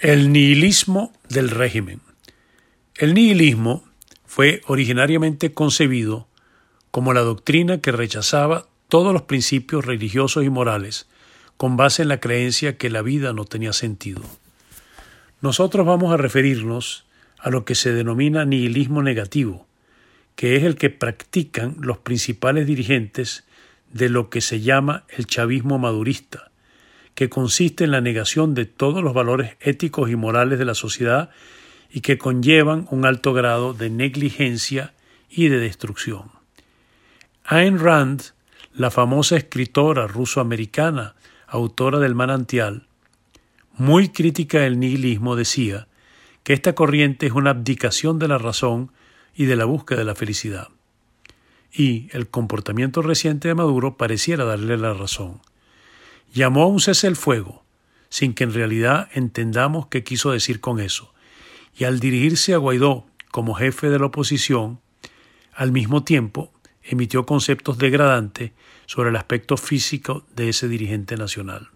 El nihilismo del régimen. El nihilismo fue originariamente concebido como la doctrina que rechazaba todos los principios religiosos y morales con base en la creencia que la vida no tenía sentido. Nosotros vamos a referirnos a lo que se denomina nihilismo negativo, que es el que practican los principales dirigentes de lo que se llama el chavismo madurista, que consiste en la negación de todos los valores éticos y morales de la sociedad y que conllevan un alto grado de negligencia y de destrucción. Ayn Rand, la famosa escritora ruso-americana, autora del Manantial, muy crítica del nihilismo, decía que esta corriente es una abdicación de la razón y de la búsqueda de la felicidad. Y el comportamiento reciente de Maduro pareciera darle la razón llamó a un cese el fuego, sin que en realidad entendamos qué quiso decir con eso, y al dirigirse a Guaidó como jefe de la oposición, al mismo tiempo emitió conceptos degradantes sobre el aspecto físico de ese dirigente nacional.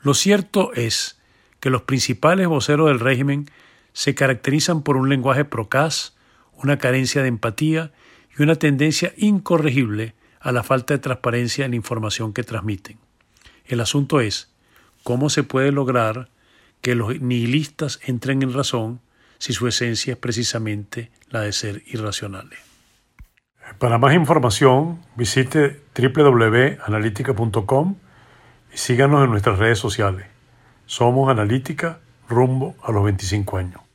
Lo cierto es que los principales voceros del régimen se caracterizan por un lenguaje procaz, una carencia de empatía y una tendencia incorregible a la falta de transparencia en la información que transmiten. El asunto es cómo se puede lograr que los nihilistas entren en razón si su esencia es precisamente la de ser irracionales. Para más información, visite www.analítica.com y síganos en nuestras redes sociales. Somos Analítica rumbo a los 25 años.